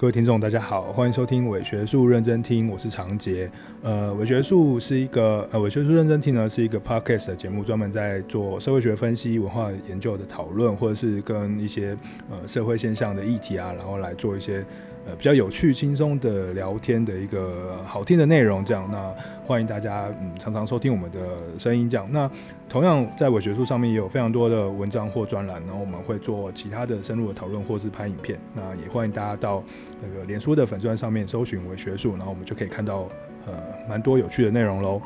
各位听众，大家好，欢迎收听伪学术认真听，我是常杰。呃，伪学术是一个呃，伪学术认真听呢是一个 podcast 的节目，专门在做社会学分析、文化研究的讨论，或者是跟一些呃社会现象的议题啊，然后来做一些。呃，比较有趣、轻松的聊天的一个好听的内容，这样，那欢迎大家嗯常常收听我们的声音，这样。那同样在伪学术上面也有非常多的文章或专栏，然后我们会做其他的深入的讨论，或是拍影片。那也欢迎大家到那个脸书的粉专上面搜寻伪学术，然后我们就可以看到呃蛮多有趣的内容喽。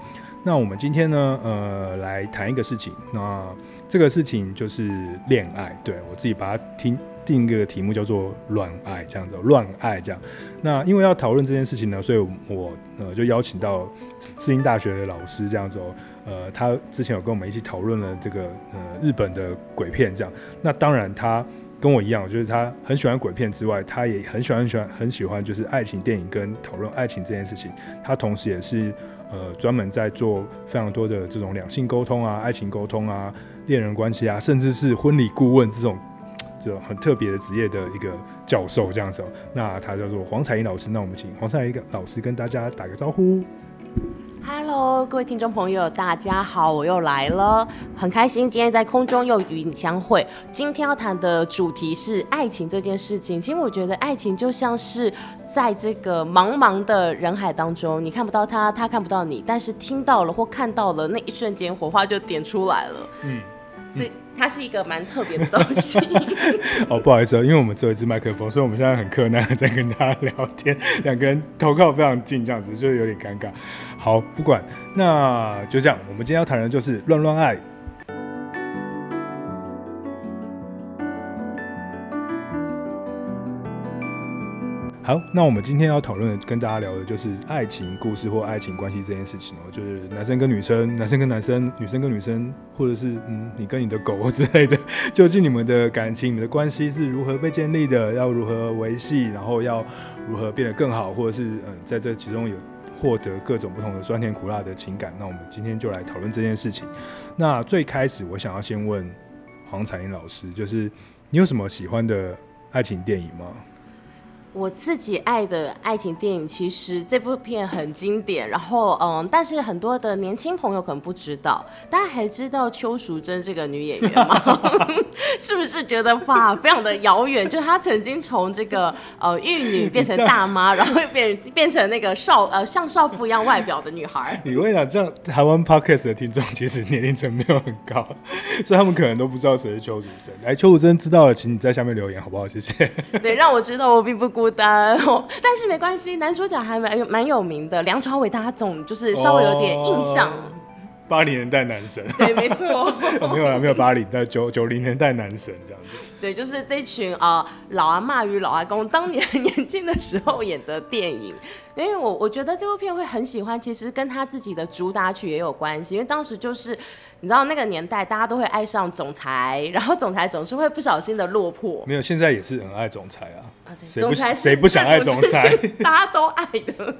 那我们今天呢，呃，来谈一个事情，那这个事情就是恋爱，对，我自己把它听。定一个题目叫做“乱爱”这样子，乱爱这样。那因为要讨论这件事情呢，所以我呃就邀请到世新大学的老师这样子哦。呃，他之前有跟我们一起讨论了这个呃日本的鬼片这样。那当然他跟我一样，就是他很喜欢鬼片之外，他也很喜欢很喜欢很喜欢就是爱情电影跟讨论爱情这件事情。他同时也是呃专门在做非常多的这种两性沟通啊、爱情沟通啊、恋人关系啊，甚至是婚礼顾问这种。就很特别的职业的一个教授这样子，那他叫做黄彩英老师。那我们请黄彩英老师跟大家打个招呼。Hello，各位听众朋友，大家好，我又来了，很开心今天在空中又与你相会。今天要谈的主题是爱情这件事情。其实我觉得爱情就像是在这个茫茫的人海当中，你看不到他，他看不到你，但是听到了或看到了那一瞬间，火花就点出来了。嗯。是，它是一个蛮特别的东西。哦，不好意思，因为我们只有一支麦克风，所以我们现在很困难在跟大家聊天，两个人头靠非常近，这样子就是有点尴尬。好，不管，那就这样。我们今天要谈的就是乱乱爱。好，那我们今天要讨论的，跟大家聊的就是爱情故事或爱情关系这件事情哦，就是男生跟女生，男生跟男生，女生跟女生，或者是嗯，你跟你的狗之类的，究竟你们的感情、你们的关系是如何被建立的？要如何维系？然后要如何变得更好？或者是嗯，在这其中有获得各种不同的酸甜苦辣的情感？那我们今天就来讨论这件事情。那最开始，我想要先问黄彩英老师，就是你有什么喜欢的爱情电影吗？我自己爱的爱情电影，其实这部片很经典。然后，嗯，但是很多的年轻朋友可能不知道，大家还知道邱淑贞这个女演员吗？是不是觉得哇，非常的遥远？就是她曾经从这个呃玉女变成大妈，然后变变成那个少呃像少妇一样外表的女孩。你问啊，这样台湾 Podcast 的听众其实年龄层没有很高，所以他们可能都不知道谁是邱淑贞。来，邱淑贞知道了，请你在下面留言好不好？谢谢。对，让我知道我并不孤。孤单哦，但是没关系，男主角还蛮有蛮有名的，梁朝伟，大家总就是稍微有点印象。八零年代男神，对，没错、哦，没有啊，没有八零代九九零年代男神这样子。对，就是这群啊、呃、老阿妈与老阿公当年 年轻的时候演的电影。因为我我觉得这部片会很喜欢，其实跟他自己的主打曲也有关系，因为当时就是。你知道那个年代，大家都会爱上总裁，然后总裁总是会不小心的落魄。没有，现在也是很爱总裁啊。啊总裁谁不想爱总裁？大家都爱的。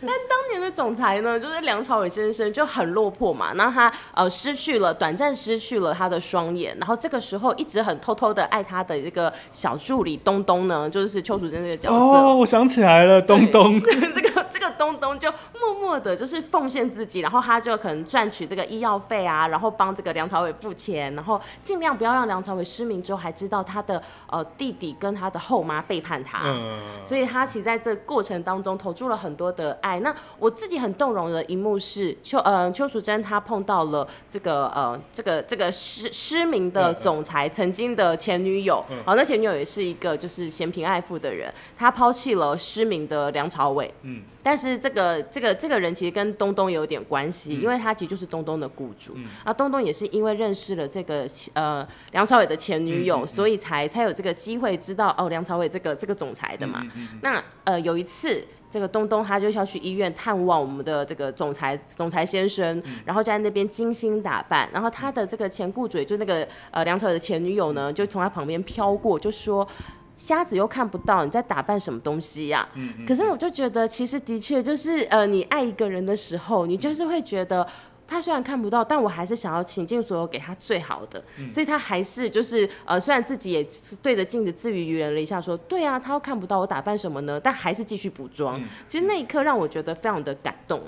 但当年的总裁呢，就是梁朝伟先生就很落魄嘛。然后他呃失去了，短暂失去了他的双眼。然后这个时候一直很偷偷的爱他的这个小助理东东呢，就是邱淑贞这个角色。哦，我想起来了，东东。这个这个东东就默默的，就是奉献自己，然后他就可能赚取这个医药费啊，然后。然后帮这个梁朝伟付钱，然后尽量不要让梁朝伟失明之后还知道他的呃弟弟跟他的后妈背叛他，嗯、所以他其实在这个过程当中投注了很多的爱。那我自己很动容的一幕是邱呃邱淑贞她碰到了这个呃这个这个失失明的总裁曾经的前女友，好、嗯哦，那前女友也是一个就是嫌贫爱富的人，她抛弃了失明的梁朝伟，嗯。但是这个这个这个人其实跟东东有点关系，嗯、因为他其实就是东东的雇主。嗯、啊，东东也是因为认识了这个呃梁朝伟的前女友，所以才才有这个机会知道哦梁朝伟这个这个总裁的嘛。嗯那呃有一次，这个东东他就要去医院探望我们的这个总裁总裁先生，嗯、然后就在那边精心打扮，然后他的这个前雇主就那个呃梁朝伟的前女友呢，就从他旁边飘过，就说。瞎子又看不到，你在打扮什么东西呀？嗯嗯。可是我就觉得，其实的确就是，呃，你爱一个人的时候，你就是会觉得。他虽然看不到，但我还是想要倾尽所有给他最好的，嗯、所以他还是就是呃，虽然自己也对着镜子自娱于人了一下，说对啊，他又看不到我打扮什么呢？但还是继续补妆。嗯、其实那一刻让我觉得非常的感动。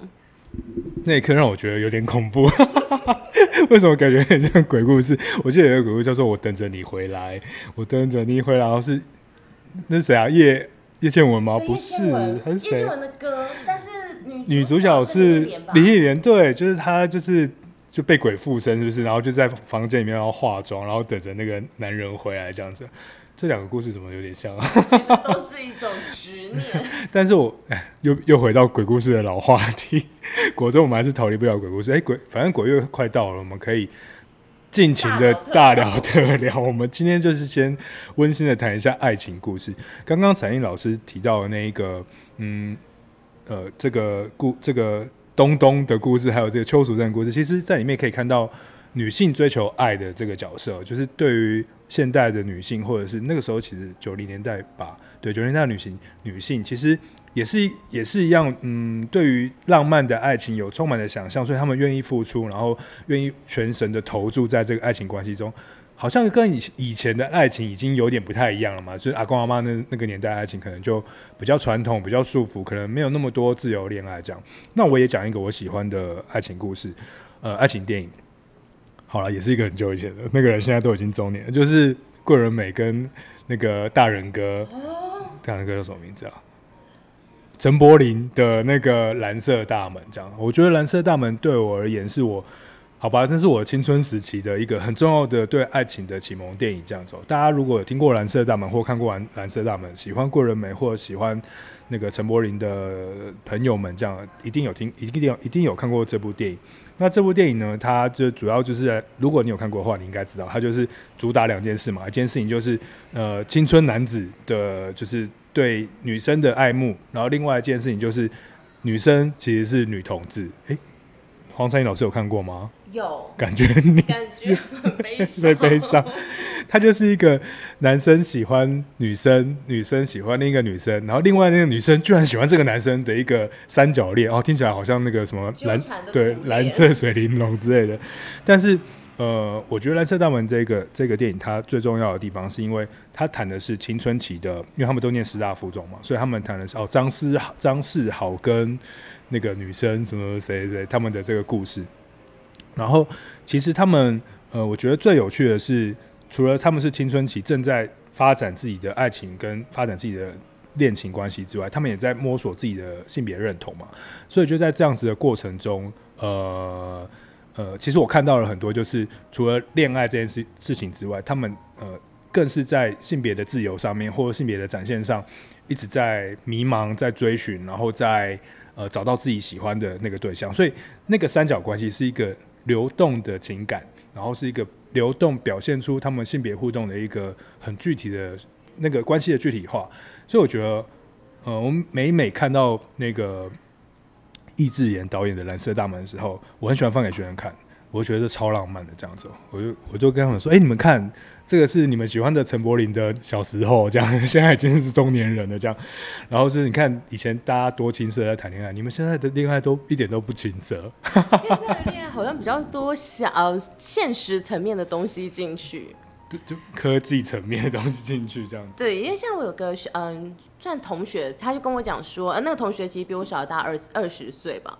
那一刻让我觉得有点恐怖，为什么感觉很像鬼故事？我记得有个鬼故事叫做“我等着你回来”，我等着你回来，然后是那是谁啊？叶叶倩文吗？不是，还是谁？叶倩文的歌，但是女女主角是林忆莲，对，就是她，就是就被鬼附身，是不是？然后就在房间里面要化妆，然后等着那个男人回来，这样子。这两个故事怎么有点像啊？其实都是一种执念。但是我哎，又又回到鬼故事的老话题。果真我们还是逃离不了鬼故事。哎，鬼，反正鬼月快到了，我们可以尽情的大聊特聊。我们今天就是先温馨的谈一下爱情故事。刚刚彩英老师提到的那一个，嗯，呃，这个故这个东东的故事，还有这个邱淑贞的故事，其实在里面可以看到女性追求爱的这个角色，就是对于。现代的女性，或者是那个时候，其实九零年代吧，对九零年代女性，女性其实也是也是一样，嗯，对于浪漫的爱情有充满的想象，所以他们愿意付出，然后愿意全神的投注在这个爱情关系中，好像跟以以前的爱情已经有点不太一样了嘛，就是阿公阿妈那那个年代爱情可能就比较传统，比较束缚，可能没有那么多自由恋爱这样。那我也讲一个我喜欢的爱情故事，呃，爱情电影。好了，也是一个很久以前的那个人，现在都已经中年了。就是桂纶镁跟那个大人哥，大人哥叫什么名字啊？陈柏霖的那个《蓝色大门》这样。我觉得《蓝色大门》对我而言是我，好吧，那是我青春时期的一个很重要的对爱情的启蒙电影。这样走，大家如果有听过《蓝色大门》或看过《蓝蓝色大门》，喜欢桂纶镁或喜欢那个陈柏霖的朋友们，这样一定有听，一定有，一定有看过这部电影。那这部电影呢，它就主要就是，如果你有看过的话，你应该知道，它就是主打两件事嘛。一件事情就是，呃，青春男子的，就是对女生的爱慕；然后另外一件事情就是，女生其实是女同志。诶，黄灿英老师有看过吗？有。感觉你感觉很悲 伤。被悲伤。他就是一个男生喜欢女生，女生喜欢另一个女生，然后另外那个女生居然喜欢这个男生的一个三角恋哦，听起来好像那个什么蓝对蓝色水玲珑之类的。但是呃，我觉得《蓝色大门》这个这个电影它最重要的地方是因为它谈的是青春期的，因为他们都念师大附中嘛，所以他们谈的是哦张思张世豪跟那个女生什么谁谁他们的这个故事。然后其实他们呃，我觉得最有趣的是。除了他们是青春期正在发展自己的爱情跟发展自己的恋情关系之外，他们也在摸索自己的性别认同嘛。所以就在这样子的过程中，呃呃，其实我看到了很多，就是除了恋爱这件事事情之外，他们呃更是在性别的自由上面或者性别的展现上一直在迷茫，在追寻，然后在呃找到自己喜欢的那个对象。所以那个三角关系是一个流动的情感，然后是一个。流动表现出他们性别互动的一个很具体的那个关系的具体化，所以我觉得，呃，我们每每看到那个易智言导演的《蓝色大门》的时候，我很喜欢放给学生看，我觉得超浪漫的这样子，我就我就跟他们说，哎、你们看。这个是你们喜欢的陈柏霖的小时候，这样 现在已经是中年人了，这样。然后是你看以前大家多青涩在谈恋爱，你们现在的恋爱都一点都不青涩。现在的恋爱好像比较多想呃现实层面的东西进去，就就科技层面的东西进去这样子。对，因为像我有个嗯、呃，算同学，他就跟我讲说，呃，那个同学其实比我小大二二十岁吧。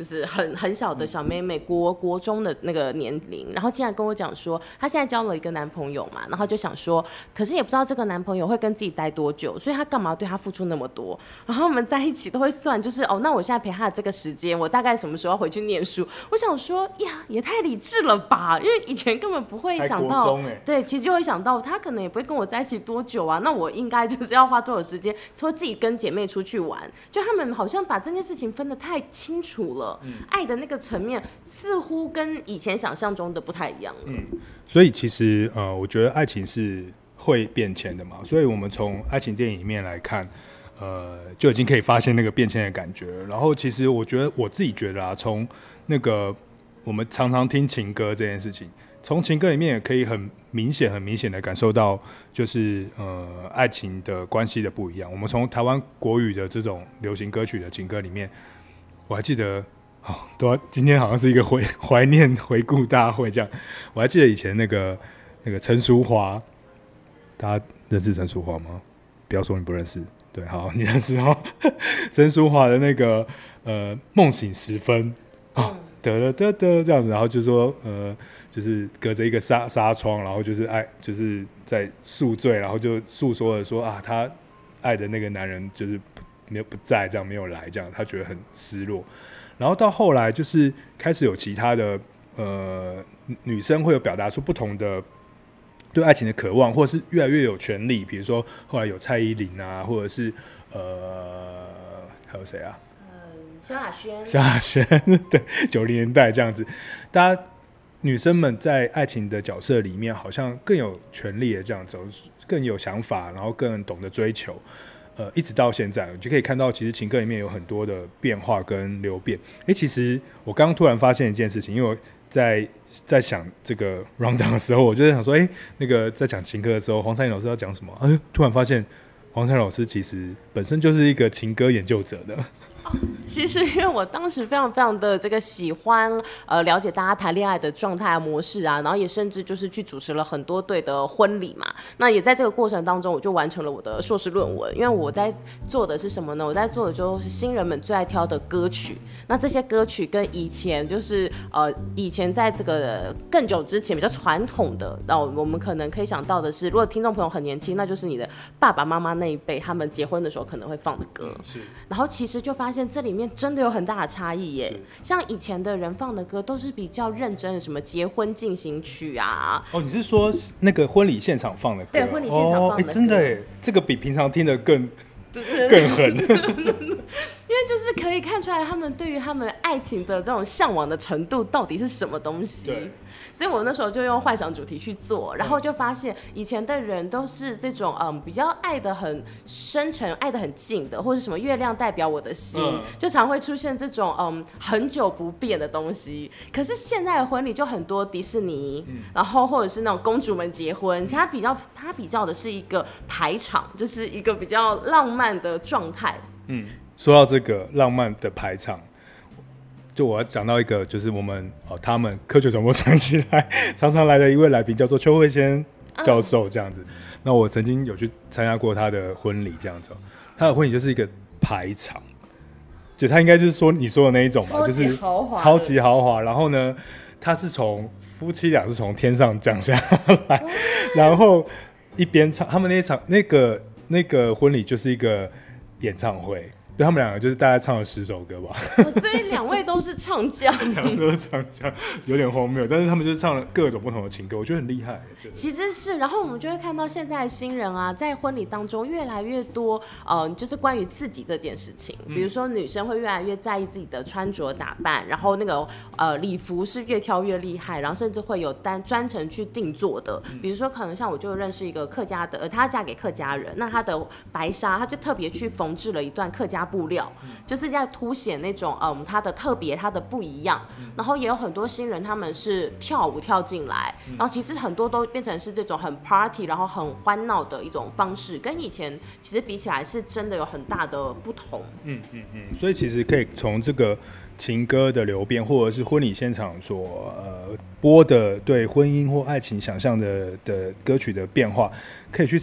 就是很很小的小妹妹，国国中的那个年龄，然后竟然跟我讲说，她现在交了一个男朋友嘛，然后就想说，可是也不知道这个男朋友会跟自己待多久，所以她干嘛对他付出那么多？然后我们在一起都会算，就是哦，那我现在陪他的这个时间，我大概什么时候要回去念书？我想说呀，也太理智了吧，因为以前根本不会想到，欸、对，其实就会想到他可能也不会跟我在一起多久啊，那我应该就是要花多少时间，说自己跟姐妹出去玩，就他们好像把这件事情分得太清楚了。嗯，爱的那个层面似乎跟以前想象中的不太一样。嗯，所以其实呃，我觉得爱情是会变迁的嘛。所以我们从爱情电影里面来看，呃，就已经可以发现那个变迁的感觉。然后其实我觉得我自己觉得啊，从那个我们常常听情歌这件事情，从情歌里面也可以很明显、很明显的感受到，就是呃，爱情的关系的不一样。我们从台湾国语的这种流行歌曲的情歌里面。我还记得好，都今天好像是一个回怀念回顾大会这样。我还记得以前那个那个陈淑桦，大家认识陈淑桦吗？不要说你不认识，对，好，你认识哦。陈淑桦的那个呃梦醒时分啊，得了得得这样子，然后就说呃，就是隔着一个纱纱窗，然后就是爱就是在宿醉，然后就诉说了说啊，他爱的那个男人就是没有不在，这样没有来，这样他觉得很失落。然后到后来就是开始有其他的呃女生会有表达出不同的对爱情的渴望，或者是越来越有权利。比如说后来有蔡依林啊，或者是呃还有谁啊？嗯，萧亚轩。萧亚轩，对，九零年代这样子，大家女生们在爱情的角色里面好像更有权利的这样子，更有想法，然后更懂得追求。呃，一直到现在，你就可以看到，其实情歌里面有很多的变化跟流变。哎、其实我刚刚突然发现一件事情，因为我在在想这个 rundown 的时候，我就在想说，哎、那个在讲情歌的时候，黄灿老师要讲什么？哎、突然发现黄灿老师其实本身就是一个情歌研究者的。其实，因为我当时非常非常的这个喜欢，呃，了解大家谈恋爱的状态模式啊，然后也甚至就是去主持了很多对的婚礼嘛。那也在这个过程当中，我就完成了我的硕士论文。因为我在做的是什么呢？我在做的就是新人们最爱挑的歌曲。那这些歌曲跟以前就是呃，以前在这个更久之前比较传统的，那我们可能可以想到的是，如果听众朋友很年轻，那就是你的爸爸妈妈那一辈他们结婚的时候可能会放的歌。是。然后其实就发现这里面真的有很大的差异耶。像以前的人放的歌都是比较认真的，什么结婚进行曲啊。哦，你是说那个婚礼现场放的歌？对，婚礼现场放的歌。哦，真的耶，这个比平常听的更 更狠。因为就是可以看出来，他们对于他们爱情的这种向往的程度到底是什么东西。对。所以我那时候就用幻想主题去做，然后就发现以前的人都是这种嗯比较爱的很深沉、爱的很近的，或者什么月亮代表我的心，嗯、就常会出现这种嗯很久不变的东西。可是现在的婚礼就很多迪士尼，嗯、然后或者是那种公主们结婚，它比较它比较的是一个排场，就是一个比较浪漫的状态。嗯。说到这个浪漫的排场，就我要讲到一个，就是我们哦，他们科学传播传起来 常常来的一位来宾，叫做邱慧仙教授，这样子。嗯、那我曾经有去参加过他的婚礼，这样子。他的婚礼就是一个排场，就他应该就是说你说的那一种吧，就是超级豪华。然后呢，他是从夫妻俩是从天上降下来，嗯、然后一边唱，他们那一场那个那个婚礼就是一个演唱会。就他们两个就是大概唱了十首歌吧，哦，所以两位都是唱将，两个都是唱将，有点荒谬，但是他们就是唱了各种不同的情歌，我觉得很厉害。其实是，然后我们就会看到现在的新人啊，在婚礼当中越来越多，嗯、呃，就是关于自己这件事情，比如说女生会越来越在意自己的穿着打扮，然后那个呃礼服是越挑越厉害，然后甚至会有单专程去定做的，比如说可能像我就认识一个客家的，呃，她嫁给客家人，那她的白纱，她就特别去缝制了一段客家。布料就是在凸显那种嗯，它的特别，它的不一样。然后也有很多新人，他们是跳舞跳进来，然后其实很多都变成是这种很 party，然后很欢闹的一种方式，跟以前其实比起来是真的有很大的不同。嗯嗯嗯。所以其实可以从这个情歌的流变，或者是婚礼现场所呃播的对婚姻或爱情想象的的歌曲的变化，可以去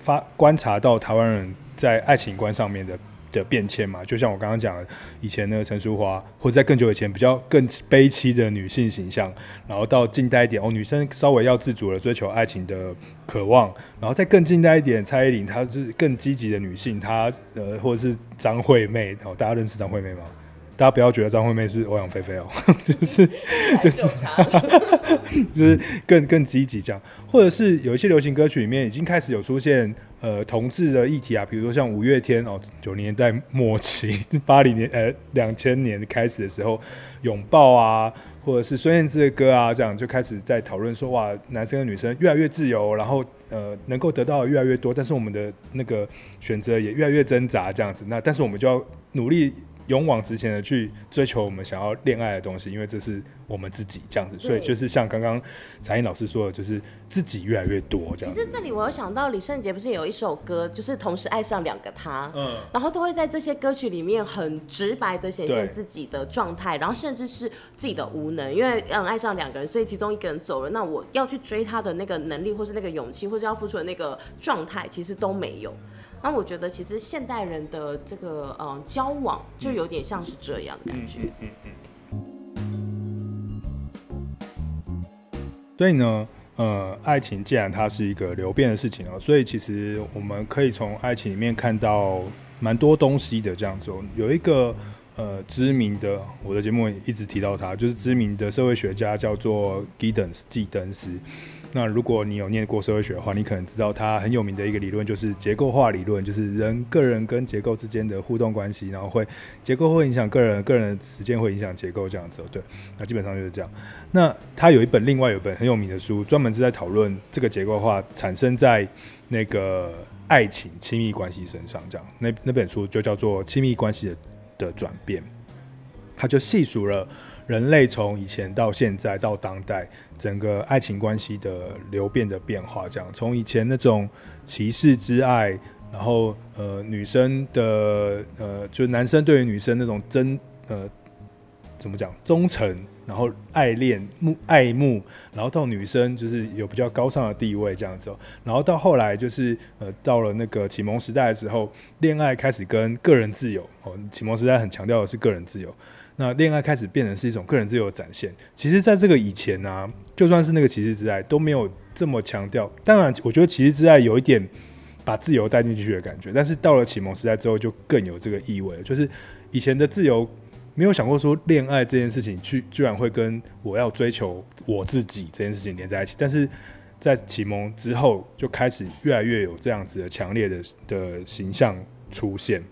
发观察到台湾人在爱情观上面的。的变迁嘛，就像我刚刚讲的，以前那个陈淑华，或者在更久以前比较更悲凄的女性形象，然后到近代一点哦，女生稍微要自主的追求爱情的渴望，然后再更近代一点，蔡依林她是更积极的女性，她呃或者是张惠妹哦，大家认识张惠妹吗？大家不要觉得张惠妹是欧阳菲菲哦，就是就是 就是更更积极这样，或者是有一些流行歌曲里面已经开始有出现呃同志的议题啊，比如说像五月天哦，九零年代末期，八零年呃两千年开始的时候，拥抱啊，或者是孙燕姿的歌啊，这样就开始在讨论说哇，男生和女生越来越自由，然后呃能够得到越来越多，但是我们的那个选择也越来越挣扎这样子，那但是我们就要努力。勇往直前的去追求我们想要恋爱的东西，因为这是我们自己这样子，所以就是像刚刚彩英老师说的，就是自己越来越多这样。其实这里我有想到李圣杰不是有一首歌，就是同时爱上两个他，嗯，然后都会在这些歌曲里面很直白的显现自己的状态，然后甚至是自己的无能，因为嗯爱上两个人，所以其中一个人走了，那我要去追他的那个能力，或是那个勇气，或是要付出的那个状态，其实都没有。那我觉得，其实现代人的这个呃交往，就有点像是这样的感觉。嗯嗯，嗯，嗯。所以呢，呃，爱情既然它是一个流变的事情哦，所以其实我们可以从爱情里面看到蛮多东西的。这样子，有一个呃知名的，我的节目一直提到他，就是知名的社会学家叫做纪登斯，纪登斯。那如果你有念过社会学的话，你可能知道它很有名的一个理论就是结构化理论，就是人个人跟结构之间的互动关系，然后会结构会影响个人，个人的时间会影响结构这样子。对，那基本上就是这样。那他有一本另外有一本很有名的书，专门是在讨论这个结构化产生在那个爱情亲密关系身上，这样。那那本书就叫做《亲密关系的的转变》，他就细数了。人类从以前到现在到当代，整个爱情关系的流变的变化，这样从以前那种骑士之爱，然后呃女生的呃就男生对于女生那种真呃怎么讲忠诚，然后爱恋慕爱慕，然后到女生就是有比较高尚的地位这样子，然后到后来就是呃到了那个启蒙时代的时候，恋爱开始跟个人自由哦，启蒙时代很强调的是个人自由。那恋爱开始变成是一种个人自由的展现。其实，在这个以前呢、就算是那个骑士之爱都没有这么强调。当然，我觉得骑士之爱有一点把自由带进去的感觉。但是到了启蒙时代之后，就更有这个意味了。就是以前的自由，没有想过说恋爱这件事情，去居然会跟我要追求我自己这件事情连在一起。但是在启蒙之后，就开始越来越有这样子的强烈的的形象出现。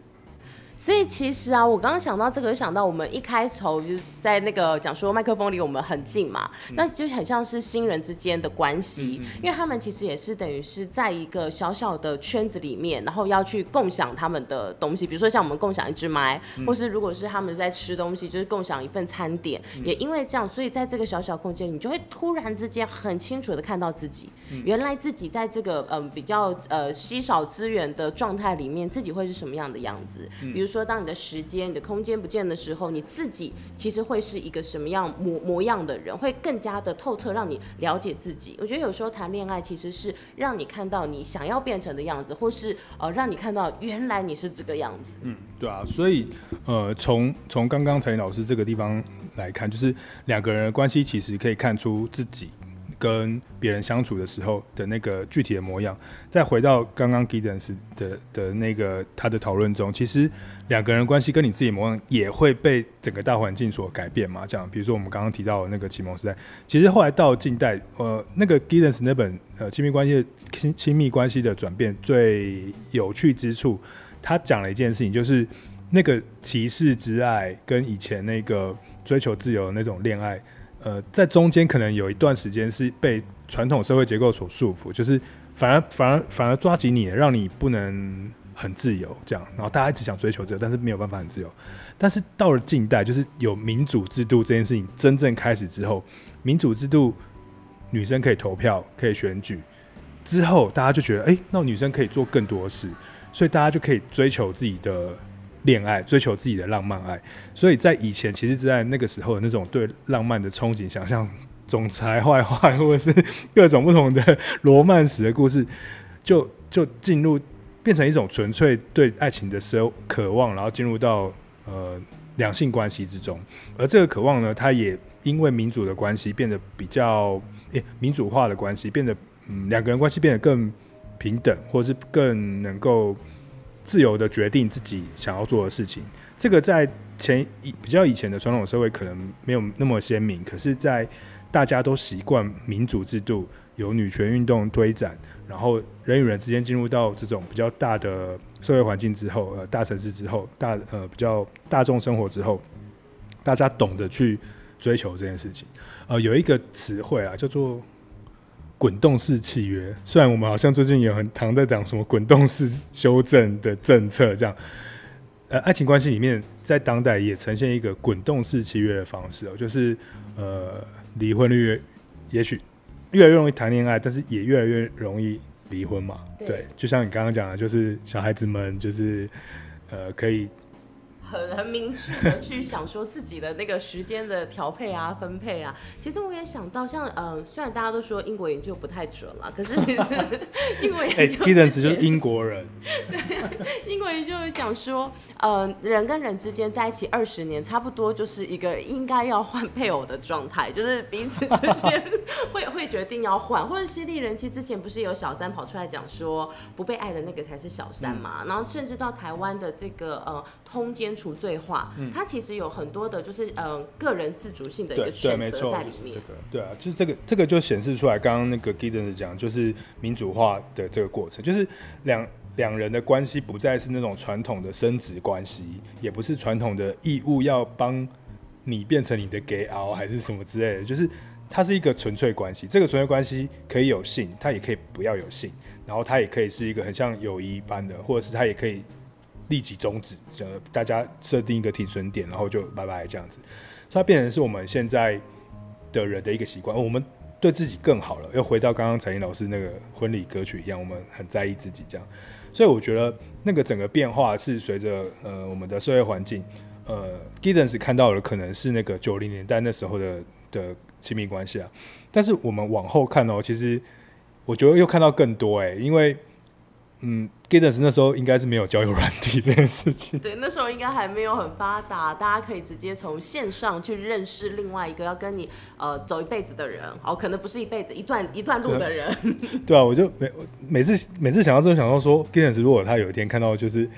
所以其实啊，我刚刚想到这个，就想到我们一开头就是在那个讲说麦克风离我们很近嘛，嗯、那就很像是新人之间的关系，嗯嗯嗯，因为他们其实也是等于是在一个小小的圈子里面，然后要去共享他们的东西，比如说像我们共享一支麦，嗯、或是如果是他们在吃东西，就是共享一份餐点，嗯、也因为这样，所以在这个小小空间，你就会突然之间很清楚的看到自己，嗯、原来自己在这个嗯、呃、比较呃稀少资源的状态里面，自己会是什么样的样子，嗯、比如。说，当你的时间、你的空间不见的时候，你自己其实会是一个什么样模模样的人，会更加的透彻，让你了解自己。我觉得有时候谈恋爱其实是让你看到你想要变成的样子，或是呃让你看到原来你是这个样子。嗯，对啊，所以呃从从刚刚陈老师这个地方来看，就是两个人的关系其实可以看出自己。跟别人相处的时候的那个具体的模样，再回到刚刚 Giddens 的的那个他的讨论中，其实两个人关系跟你自己模样也会被整个大环境所改变嘛。这样，比如说我们刚刚提到的那个启蒙时代，其实后来到近代，呃，那个 Giddens 那本呃亲密关系亲亲密关系的转变最有趣之处，他讲了一件事情，就是那个骑士之爱跟以前那个追求自由的那种恋爱。呃，在中间可能有一段时间是被传统社会结构所束缚，就是反而反而反而抓紧你，让你不能很自由这样。然后大家一直想追求自由，但是没有办法很自由。但是到了近代，就是有民主制度这件事情真正开始之后，民主制度女生可以投票，可以选举之后，大家就觉得，哎、那女生可以做更多事，所以大家就可以追求自己的。恋爱，追求自己的浪漫爱，所以在以前，其实是在那个时候的那种对浪漫的憧憬、想象、总裁坏坏，或者是各种不同的罗曼史的故事，就就进入变成一种纯粹对爱情的奢渴望，然后进入到呃两性关系之中。而这个渴望呢，它也因为民主的关系变得比较诶、民主化的关系，变得嗯两个人关系变得更平等，或是更能够。自由的决定自己想要做的事情，这个在前以比较以前的传统社会可能没有那么鲜明，可是，在大家都习惯民主制度、有女权运动推展，然后人与人之间进入到这种比较大的社会环境之后，呃，大城市之后，大呃比较大众生活之后，大家懂得去追求这件事情。呃，有一个词汇啊，叫做。滚动式契约，虽然我们好像最近也很常在讲什么滚动式修正的政策，这样，呃，爱情关系里面，在当代也呈现一个滚动式契约的方式哦，就是呃，离婚率也许越来越容易谈恋爱，但是也越来越容易离婚嘛。对，对，就像你刚刚讲的，就是小孩子们就是呃可以。很很明确的去 想说自己的那个时间的调配啊、分配啊。其实我也想到像，像呃，虽然大家都说英国研究不太准了，可是其 实英国研究，欸、就是英国人。对，英国研究会讲说，呃，人跟人之间在一起二十年，差不多就是一个应该要换配偶的状态，就是彼此之间会会决定要换。或者犀利人妻之前不是有小三跑出来讲说，不被爱的那个才是小三嘛？嗯、然后甚至到台湾的这个呃通奸。除罪化，嗯，它其实有很多的，就是呃个人自主性的一个选择在里面。这个、对啊，就是这个这个就显示出来，刚刚那个 Giddens 讲，就是民主化的这个过程，就是两两人的关系不再是那种传统的生殖关系，也不是传统的义务要帮你变成你的 gay 熬还是什么之类的，就是它是一个纯粹关系。这个纯粹关系可以有性，它也可以不要有性，然后它也可以是一个很像友谊般的，或者是它也可以。立即终止，就大家设定一个停损点，然后就拜拜这样子，所以它变成是我们现在的人的一个习惯。我们对自己更好了，又回到刚刚采瀅老师那个婚礼歌曲一样，我们很在意自己这样。所以我觉得那个整个变化是随着呃我们的社会环境，呃，Giddens 看到的可能是那个九零年代那时候的的亲密关系啊，但是我们往后看哦，其实我觉得又看到更多哎、因为。嗯，Giddens 那时候应该是没有交友软体这件事情。对，那时候应该还没有很发达，大家可以直接从线上去认识另外一个要跟你呃走一辈子的人，哦，可能不是一辈子，一段一段路的人。对啊，我就每每次每次想到这个，想到说，Giddens 如果他有一天看到就是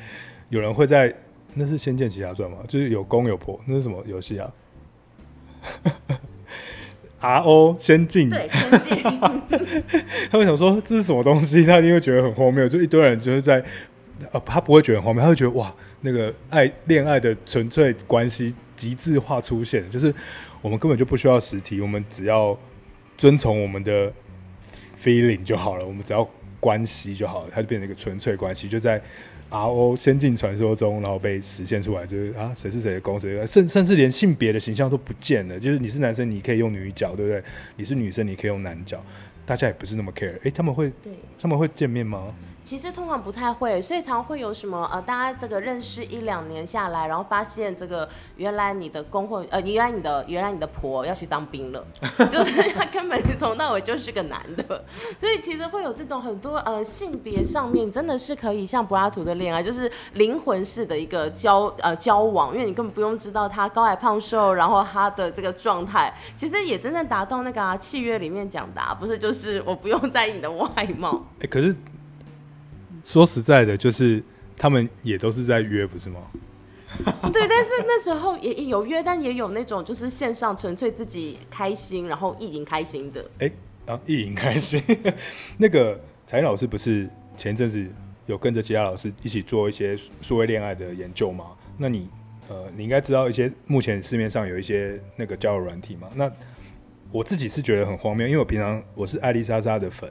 有人会在，那是《仙剑奇侠传》吗？就是有公有婆，那是什么游戏啊？R O 先进，对，先进。他会想说这是什么东西？他一定会觉得很荒谬。就一堆人就是在，呃，他不会觉得很荒谬，他会觉得哇，那个爱恋爱的纯粹关系极致化出现，就是我们根本就不需要实体，我们只要遵从我们的 feeling 就好了，我们只要关系就好了，它就变成一个纯粹关系，就在。R O 仙境传说中，然后被实现出来，就是啊，谁是谁的公，谁甚甚至连性别的形象都不见了，就是你是男生，你可以用女角，对不对？你是女生，你可以用男角，大家也不是那么 care。哎，他们会，对，他们会见面吗？其实通常不太会，所以常会有什么呃，大家这个认识一两年下来，然后发现这个原来你的公或呃，原来你的原来你的婆要去当兵了，就是他根本从到尾就是个男的，所以其实会有这种很多呃性别上面真的是可以像柏拉图的恋爱，就是灵魂式的一个交呃交往，因为你根本不用知道他高矮胖瘦，然后他的这个状态，其实也真正达到那个、啊、契约里面讲的、啊，不是就是我不用在意你的外貌，哎、欸，可是。说实在的，就是他们也都是在约，不是吗？对，但是那时候也有约，但也有那种就是线上纯粹自己开心，然后意淫开心的。哎、欸，啊，意淫开心。那个采瀅老师不是前阵子有跟着其他老师一起做一些所谓恋爱的研究吗？那你呃，你应该知道一些目前市面上有一些那个交友软体嘛？那我自己是觉得很荒谬，因为我平常我是艾丽莎莎的粉。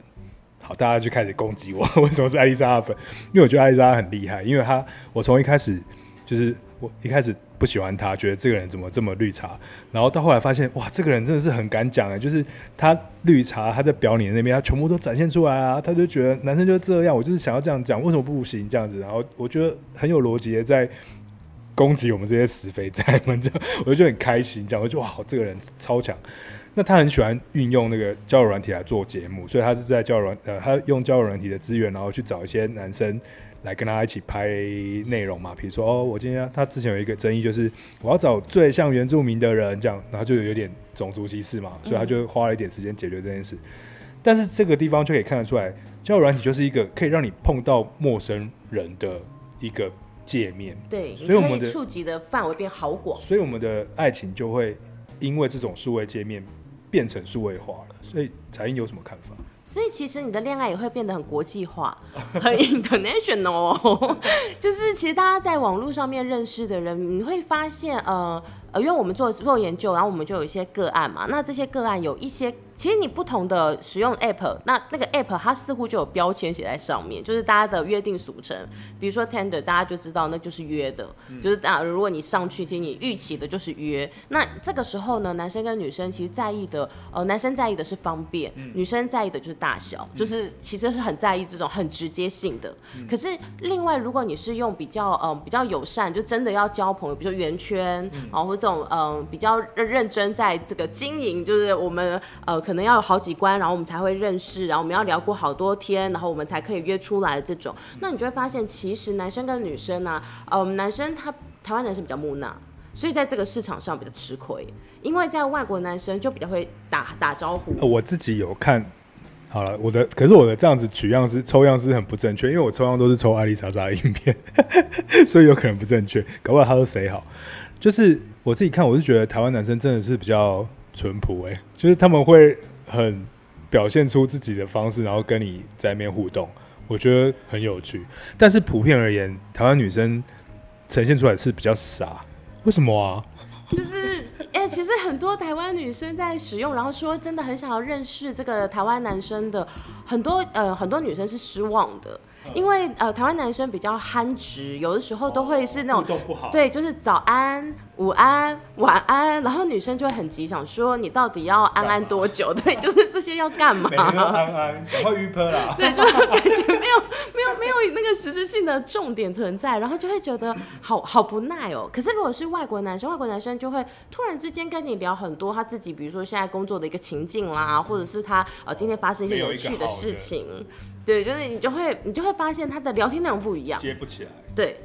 好，大家就开始攻击我。为什么是艾丽莎的粉？因为我觉得艾丽莎很厉害。因为她，我从一开始就是我一开始不喜欢她，觉得这个人怎么这么绿茶。然后到后来发现，哇，这个人真的是很敢讲哎，就是她绿茶，她在表演那边，她全部都展现出来啊。他就觉得男生就这样，我就是想要这样讲，为什么不行这样子？然后我觉得很有逻辑的在攻击我们这些死肥宅们，这样我就很开心。这样我就哇，这个人超强。那他很喜欢运用那个交友软体来做节目，所以他是在交友软呃，他用交友软体的资源，然后去找一些男生来跟他一起拍内容嘛。比如说，哦，我今天他之前有一个争议，就是我要找最像原住民的人，这样，然后就有点种族歧视嘛，所以他就花了一点时间解决这件事。嗯。但是这个地方就可以看得出来，交友软体就是一个可以让你碰到陌生人的一个界面。对，所以我们的触及的范围变好广，所以我们的爱情就会因为这种数位界面。变成数位化了，所以才英有什么看法？所以其实你的恋爱也会变得很国际化，很 international。就是其实大家在网络上面认识的人，你会发现，呃呃，因为我们做做研究，然后我们就有一些个案嘛，那这些个案有一些。其实你不同的使用 app，那那个 app 它似乎就有标签写在上面，就是大家的约定俗成。比如说 Tender，大家就知道那就是约的，嗯、就是啊，如果你上去，其实你预期的就是约。那这个时候呢，男生跟女生其实在意的，呃，男生在意的是方便，嗯、女生在意的就是大小，嗯、就是其实是很在意这种很直接性的。嗯、可是另外，如果你是用比较嗯、呃、比较友善，就真的要交朋友，比如说圆圈，嗯、然后或这种嗯、比较认认真在这个经营，就是我们呃。可能要有好几关，然后我们才会认识，然后我们要聊过好多天，然后我们才可以约出来这种。那你就会发现，其实男生跟女生呢、啊，呃，男生他台湾男生比较木讷，所以在这个市场上比较吃亏，因为在外国男生就比较会打打招呼。我自己有看好了，我的可是我的这样子取样是抽样是很不正确，因为我抽样都是抽艾丽莎莎的影片，所以有可能不正确，搞不好他说谁好。就是我自己看，我是觉得台湾男生真的是比较淳朴哎，就是他们会。很表现出自己的方式，然后跟你在面互动，我觉得很有趣。但是普遍而言，台湾女生呈现出来是比较傻，为什么啊？就是，哎、欸，其实很多台湾女生在使用，然后说真的很想要认识这个台湾男生的，很多呃很多女生是失望的。因为呃，台湾男生比较憨直，有的时候都会是那种，哦、对，就是早安、午安、晚安，然后女生就会很急，想说你到底要安安多久？对，就是这些要干嘛？安安，赶快约炮啦！对，就是感觉 没有没有没有那个实质性的重点存在，然后就会觉得好好不耐哦。可是如果是外国男生，外国男生就会突然之间跟你聊很多他自己，比如说现在工作的一个情境啦，或者是他呃今天发生一些有趣的事情。对，就是你就会你就会发现他的聊天内容不一样，接不起来。对，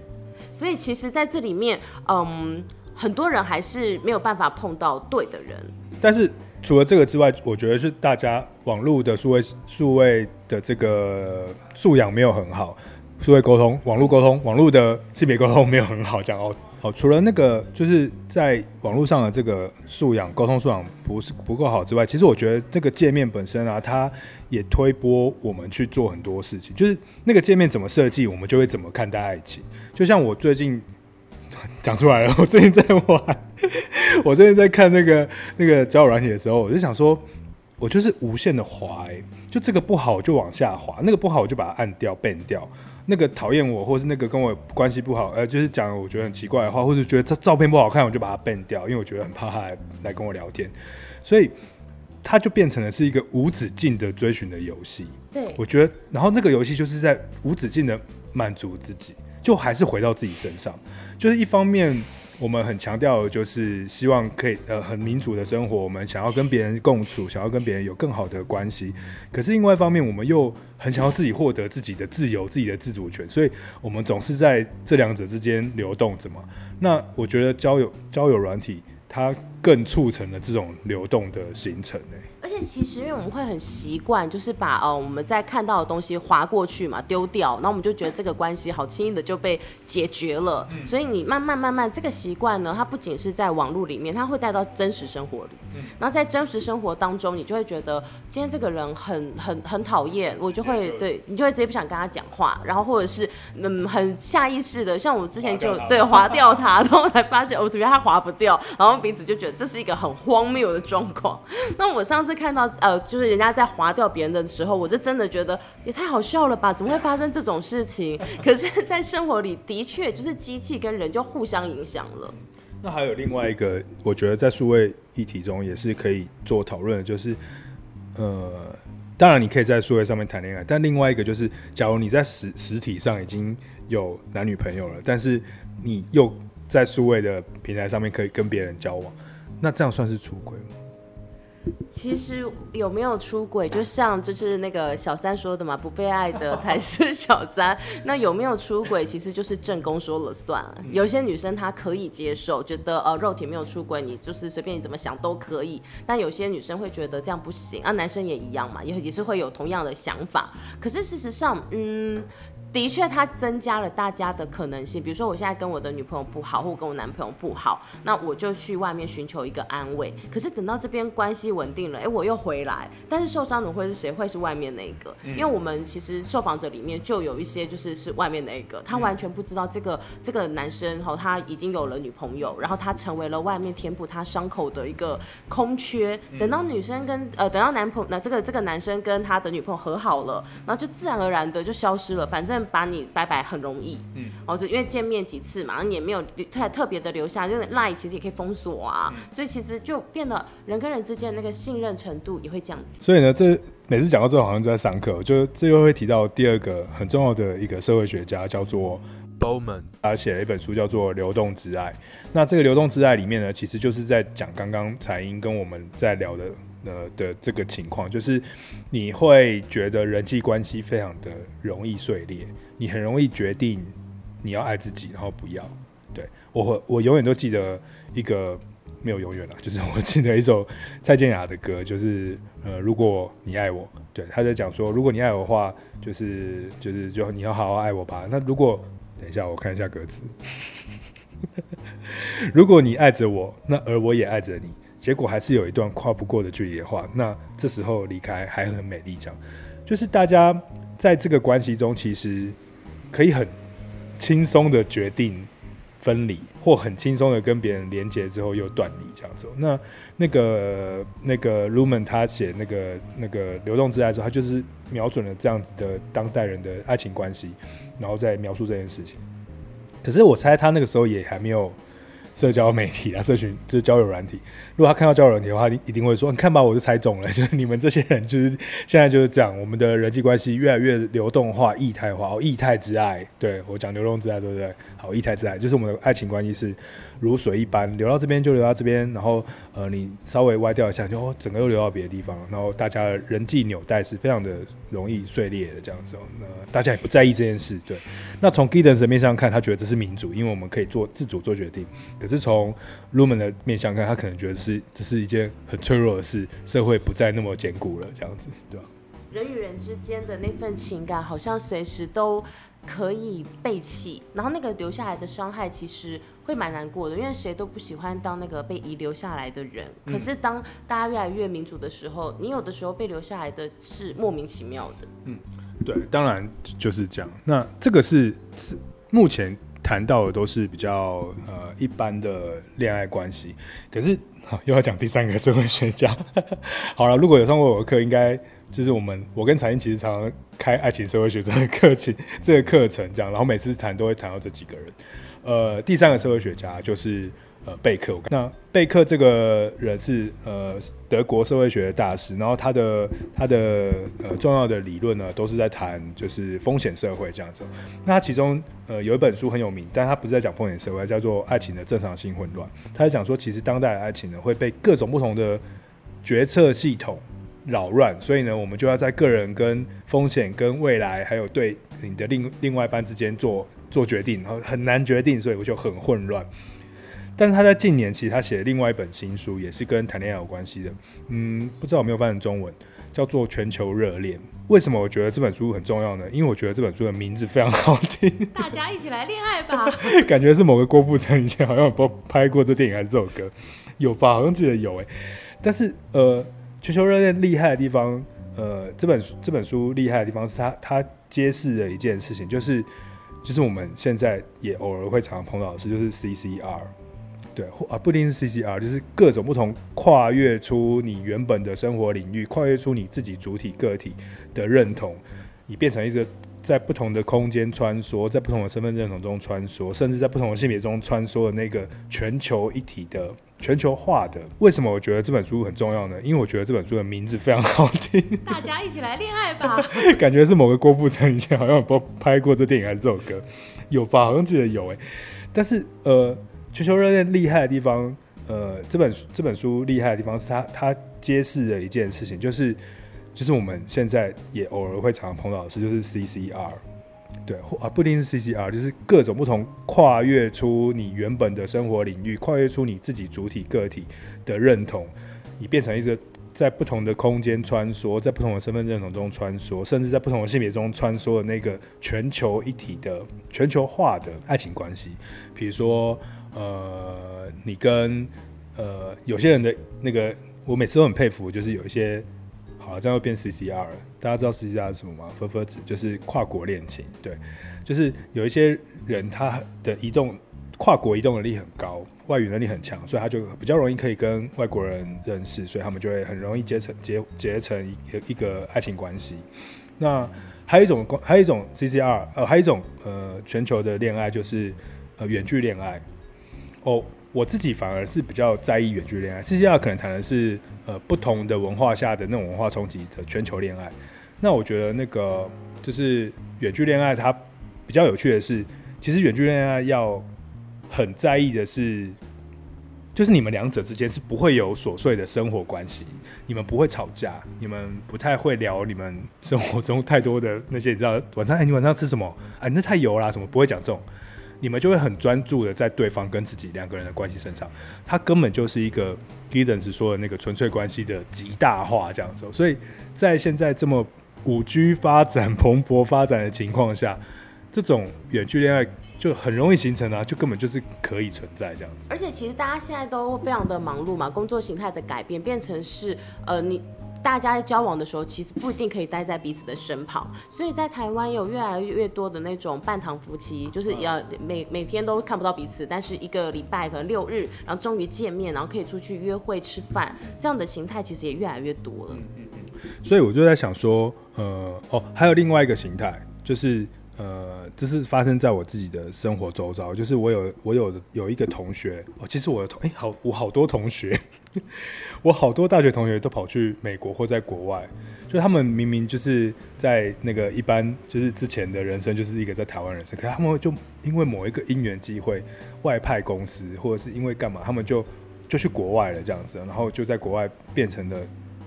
所以其实在这里面，嗯，很多人还是没有办法碰到对的人。但是除了这个之外，我觉得是大家网络的数位数位的这个素养没有很好，数位沟通、网络沟通、网络的性别沟通没有很好，讲哦。好，除了那个就是在网络上的这个素养、沟通素养不是不够好之外，其实我觉得这个界面本身啊，它也推波我们去做很多事情。就是那个界面怎么设计，我们就会怎么看待爱情。就像我最近讲出来了，我最近在玩，我最近在看那个那个交友软体的时候，我就想说，我就是无限的滑，欸，就这个不好我就往下滑，那个不好我就把它按掉、ban 掉。那个讨厌我，或是那个跟我关系不好，呃，就是讲我觉得很奇怪的话，或是觉得这照片不好看，我就把它 ban 掉，因为我觉得很怕他来来跟我聊天，所以它就变成了是一个无止境的追寻的游戏。对，我觉得，然后那个游戏就是在无止境的满足自己，就还是回到自己身上，就是一方面。我们很强调就是希望可以呃很民主的生活，我们想要跟别人共处，想要跟别人有更好的关系。可是另外一方面，我们又很想要自己获得自己的自由、自己的自主权，所以我们总是在这两者之间流动着嘛。那我觉得交友交友软体它更促成了这种流动的形成呢。而且其实，因为我们会很习惯，就是把呃我们在看到的东西划过去嘛，丢掉，然后我们就觉得这个关系好轻易的就被解决了。嗯、所以你慢慢慢慢这个习惯呢，它不仅是在网络里面，它会带到真实生活里。嗯、然后在真实生活当中，你就会觉得今天这个人很很很讨厌，我就会对你就会直接不想跟他讲话，然后或者是嗯很下意识的，像我之前就对划掉他，然后才发现哦，原来他划不掉，然后彼此就觉得这是一个很荒谬的状况。那我上次。看到呃，就是人家在划掉别人的时候，我就真的觉得也太好笑了吧？怎么会发生这种事情？可是，在生活里的确就是机器跟人就互相影响了。那还有另外一个，我觉得在数位议题中也是可以做讨论的，就是呃，当然你可以在数位上面谈恋爱，但另外一个就是，假如你在实实体上已经有男女朋友了，但是你又在数位的平台上面可以跟别人交往，那这样算是出轨吗？其实有没有出轨，就像就是那个小三说的嘛，不被爱的才是小三。那有没有出轨，其实就是正宫说了算。有些女生她可以接受，觉得呃肉体没有出轨，你就是随便你怎么想都可以。但有些女生会觉得这样不行啊，男生也一样嘛，也也是会有同样的想法。可是事实上，嗯。的确，它增加了大家的可能性。比如说，我现在跟我的女朋友不好，或跟我男朋友不好，那我就去外面寻求一个安慰。可是等到这边关系稳定了，哎、欸，我又回来，但是受伤的会是谁？会是外面那一个？因为我们其实受访者里面就有一些就是是外面那一个，他完全不知道这个这个男生哈，他已经有了女朋友，然后他成为了外面填补他伤口的一个空缺。等到女生跟呃，等到男朋友那这个这个男生跟他的女朋友和好了，然后就自然而然的就消失了。反正。把你拜拜很容易，嗯，哦，是因为见面几次嘛，你也没有特特别的留下，就是 line 其实也可以封锁啊，嗯、所以其实就变得人跟人之间那个信任程度也会降低。所以呢，这每次讲到这好像就在上课，就这又会提到第二个很重要的一个社会学家，叫做 Bowman，他写了一本书叫做《流动之爱》。那这个《流动之爱》里面呢，其实就是在讲刚刚彩英跟我们在聊的。呃的这个情况，就是你会觉得人际关系非常的容易碎裂，你很容易决定你要爱自己，然后不要。对，我，我永远都记得一个没有永远了，就是我记得一首蔡健雅的歌，就是呃，如果你爱我，对，他在讲说，如果你爱我的话，就是就是就你要好好爱我吧。那如果等一下我看一下歌词，如果你爱着我，那而我也爱着你。结果还是有一段跨不过的距离的话，那这时候离开还很美丽。这样，就是大家在这个关系中，其实可以很轻松的决定分离，或很轻松的跟别人连接之后又断离。这样子，那那个那个 Lumen 他写那个那个流动之爱的时候，他就是瞄准了这样子的当代人的爱情关系，然后再描述这件事情。可是我猜他那个时候也还没有。社交媒体啊，社群就是交友软体。如果他看到交友软体的话，他一定会说：“你看吧，我就猜中了，就是你们这些人就是现在就是这样，我们的人际关系越来越流动化、异态化。哦，异态之爱，对，我讲流动之爱，对不对？好，液态之爱就是我们的爱情关系是如水一般，流到这边就流到这边，然后呃，你稍微歪掉一下，就哦，整个又流到别的地方，然后大家人际纽带是非常的容易碎裂的这样子。那大家也不在意这件事，对。那从 Giddens 的面向看，他觉得这是民主，因为我们可以做自主做决定。可是从 Luhmann 的面向看，他可能觉得是这是一件很脆弱的事，社会不再那么坚固了，这样子，对吧？人与人之间的那份情感，好像随时都可以背弃，然后那个留下来的伤害，其实会蛮难过的，因为谁都不喜欢当那个被遗留下来的人。嗯。可是当大家越来越民主的时候，你有的时候被留下来的是莫名其妙的。嗯，对，当然就是这样。那这个是是目前。谈到的都是比较呃一般的恋爱关系，可是好又要讲第三个社会学家。好了，如果有上过我的课，应该就是我们我跟彩英其实常常开爱情社会学这个课程，这个课程这样，然后每次谈都会谈到这几个人。呃，第三个社会学家就是。呃，贝克，那贝克这个人是呃德国社会学的大师，然后他的他的呃重要的理论呢，都是在谈就是风险社会这样子。那他其中呃有一本书很有名，但他不是在讲风险社会，叫做《爱情的正常性混乱》。他在讲说，其实当代的爱情呢会被各种不同的决策系统扰乱，所以呢，我们就要在个人跟风险跟未来还有对你的另另外一半之间做做决定，然后很难决定，所以我就很混乱。但是他在近年，其实他写了另外一本新书，也是跟谈恋爱有关系的。嗯，不知道有没有翻成中文，叫做《全球热恋》。为什么我觉得这本书很重要呢？因为我觉得这本书的名字非常好听。大家一起来恋爱吧！感觉是某个郭富城以前好像有拍过这电影还是这首歌，有吧？好像记得有诶。但是呃，《全球热恋》厉害的地方，呃，这本这本书厉害的地方是它它揭示了一件事情，就是就是我们现在也偶尔会常碰到的事，就是 CCR。对，啊，不一定是 CCR，就是各种不同跨越出你原本的生活领域，跨越出你自己主体个体的认同，你变成一个在不同的空间穿梭，在不同的身份认同中穿梭，甚至在不同的性别中穿梭的那个全球一体的全球化的。为什么我觉得这本书很重要呢？因为我觉得这本书的名字非常好听。大家一起来恋爱吧！感觉是某个郭富城以前好像有拍过这电影还是这首歌，有吧？好像记得有诶。但是呃。全球热恋厉害的地方，呃，这本这本书厉害的地方是它它揭示了一件事情，就是就是我们现在也偶尔会常常碰到的事，就是 CCR，对，或啊，不一定是 CCR，就是各种不同跨越出你原本的生活领域，跨越出你自己主体个体的认同，你变成一个在不同的空间穿梭，在不同的身份认同中穿梭，甚至在不同的性别中穿梭的那个全球一体的全球化的爱情关系。比如说，呃，你跟呃有些人的那个，我每次都很佩服，就是有一些，好，这样会变 CCR 了。大家知道 CCR 是什么吗？分分子就是跨国恋情，对，就是有一些人他的移动跨国移动能力很高。外语能力很强，所以他就比较容易可以跟外国人认识，所以他们就会很容易结成结结成一个一个爱情关系。那还有一种还有一种 CCR，呃，还有一种呃全球的恋爱就是呃远距恋爱。哦，我自己反而是比较在意远距恋爱。CCR 可能谈的是呃不同的文化下的那种文化冲击的全球恋爱。那我觉得那个就是远距恋爱，它比较有趣的是，其实远距恋爱要。很在意的是，就是你们两者之间是不会有琐碎的生活关系，你们不会吵架，你们不太会聊你们生活中太多的那些，你知道晚上哎，你晚上吃什么？哎，那太油啦，什么不会讲这种，你们就会很专注的在对方跟自己两个人的关系身上，他根本就是一个 Giddens 说的那个纯粹关系的极大化这样子。所以在现在这么五 G 发展蓬勃发展的情况下，这种远距恋爱。就很容易形成啊，就根本就是可以存在这样子。而且其实大家现在都非常的忙碌嘛，工作形态的改变变成是，呃，你大家在交往的时候，其实不一定可以待在彼此的身旁。所以在台湾有越来越多的那种半糖夫妻，就是要每每天都看不到彼此，但是一个礼拜可能六日，然后终于见面，然后可以出去约会吃饭，这样的形态其实也越来越多了。嗯嗯嗯。所以我就在想说，呃，哦，还有另外一个形态就是。呃，这是发生在我自己的生活周遭，就是我有我有有一个同学哦，其实我的同哎、欸、好，我好多同学，我好多大学同学都跑去美国或在国外，就他们明明就是在那个一般就是之前的人生就是一个在台湾人生，可是他们就因为某一个因缘机会外派公司，或者是因为干嘛，他们就就去国外了这样子，然后就在国外变成了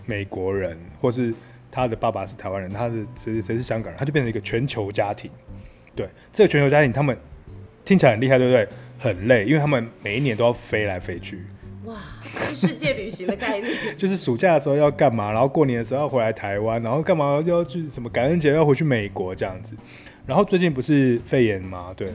美国人，或是。他的爸爸是台湾人，他的谁谁是香港人，他就变成一个全球家庭。对，这个全球家庭，他们听起来很厉害，对不对？很累，因为他们每一年都要飞来飞去。哇，是世界旅行的概念。就是暑假的时候要干嘛，然后过年的时候要回来台湾，然后干嘛要去什么感恩节要回去美国这样子。然后最近不是肺炎吗？对，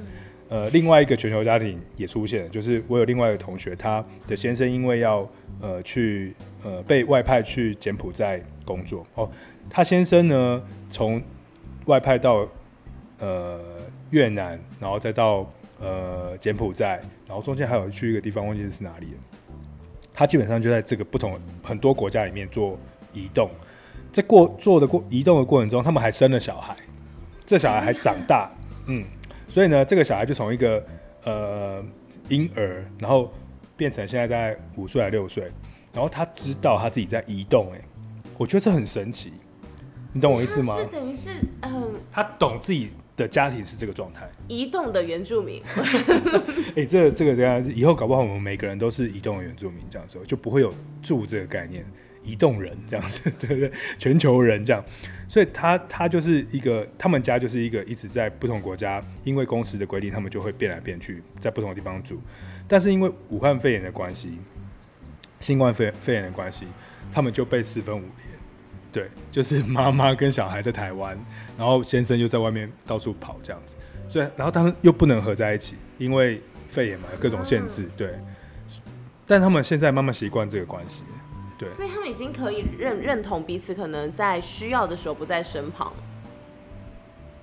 呃，另外一个全球家庭也出现了，就是我有另外一个同学，他的先生因为要呃去呃被外派去柬埔寨工作哦。他先生呢，从外派到呃越南，然后再到呃柬埔寨，然后中间还有去一个地方，忘记是哪里了。他基本上就在这个不同很多国家里面做移动，在过做的过移动的过程中，他们还生了小孩，这小孩还长大，嗯，所以呢，这个小孩就从一个呃婴儿，然后变成现在在五岁还六岁，然后他知道他自己在移动，哎，我觉得这很神奇。你懂我意思吗？是等于是，嗯，他懂自己的家庭是这个状态，移动的原住民。哎、欸，这个这个这样，以后搞不好我们每个人都是移动的原住民，这样子就不会有住这个概念，移动人这样子，对不对？全球人这样，所以他他就是一个，他们家就是一个一直在不同国家，因为公司的规定，他们就会变来变去，在不同的地方住。但是因为武汉肺炎的关系，新冠肺肺炎的关系，他们就被四分五裂。对，就是妈妈跟小孩在台湾，然后先生又在外面到处跑这样子，所以然后他们又不能合在一起，因为肺炎嘛，有各种限制。对，但他们现在慢慢习惯这个关系，对，所以他们已经可以认认同彼此，可能在需要的时候不在身旁。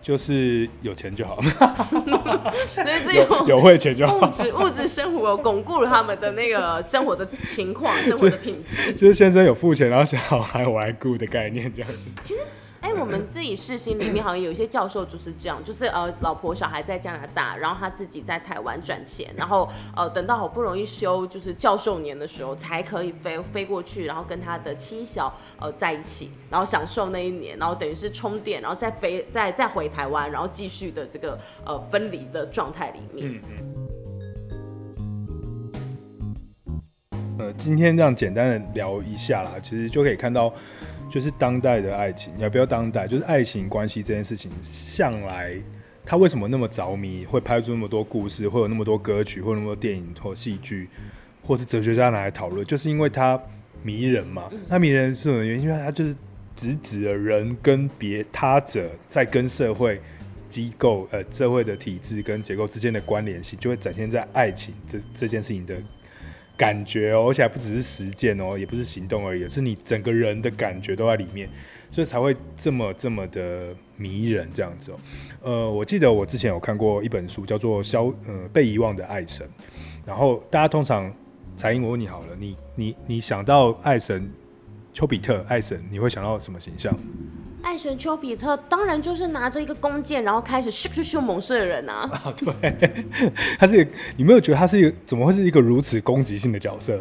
就是有钱就好，所以是有有会钱就好。物质物质生活巩固了他们的那个生活的情况，生活的品质。就是先生有付钱，然后小孩我来顾的概念这样子。其实。我们自己世新里面好像有一些教授就是这样，就是呃，老婆小孩在加拿大，然后他自己在台湾赚钱，然后呃，等到好不容易休就是教授年的时候，才可以飞飞过去，然后跟他的妻小呃在一起，然后享受那一年，然后等于是充电，然后再飞再再回台湾，然后继续的这个呃分离的状态里面。嗯呃，今天这样简单的聊一下啦，其实就可以看到。就是当代的爱情，也不要当代，就是爱情关系这件事情，向来他为什么那么着迷，会拍出那么多故事，会有那么多歌曲，或那么多电影或戏剧，或是哲学家拿来讨论，就是因为他迷人嘛。嗯、那迷人是什么原因？因为它就是直指了人跟别他者在跟社会机构、呃社会的体制跟结构之间的关联性，就会展现在爱情这这件事情的感觉哦，而且还不只是实践哦，也不是行动而已，是你整个人的感觉都在里面，所以才会这么这么的迷人这样子哦。呃，我记得我之前有看过一本书，叫做《消呃被遗忘的爱神》，然后大家通常，才英，我问你好了，你你你想到爱神丘比特爱神，你会想到什么形象？爱神丘比特当然就是拿着一个弓箭，然后开始咻咻咻猛射人啊！啊，对，他是，你没有觉得他是一个怎么会是一个如此攻击性的角色？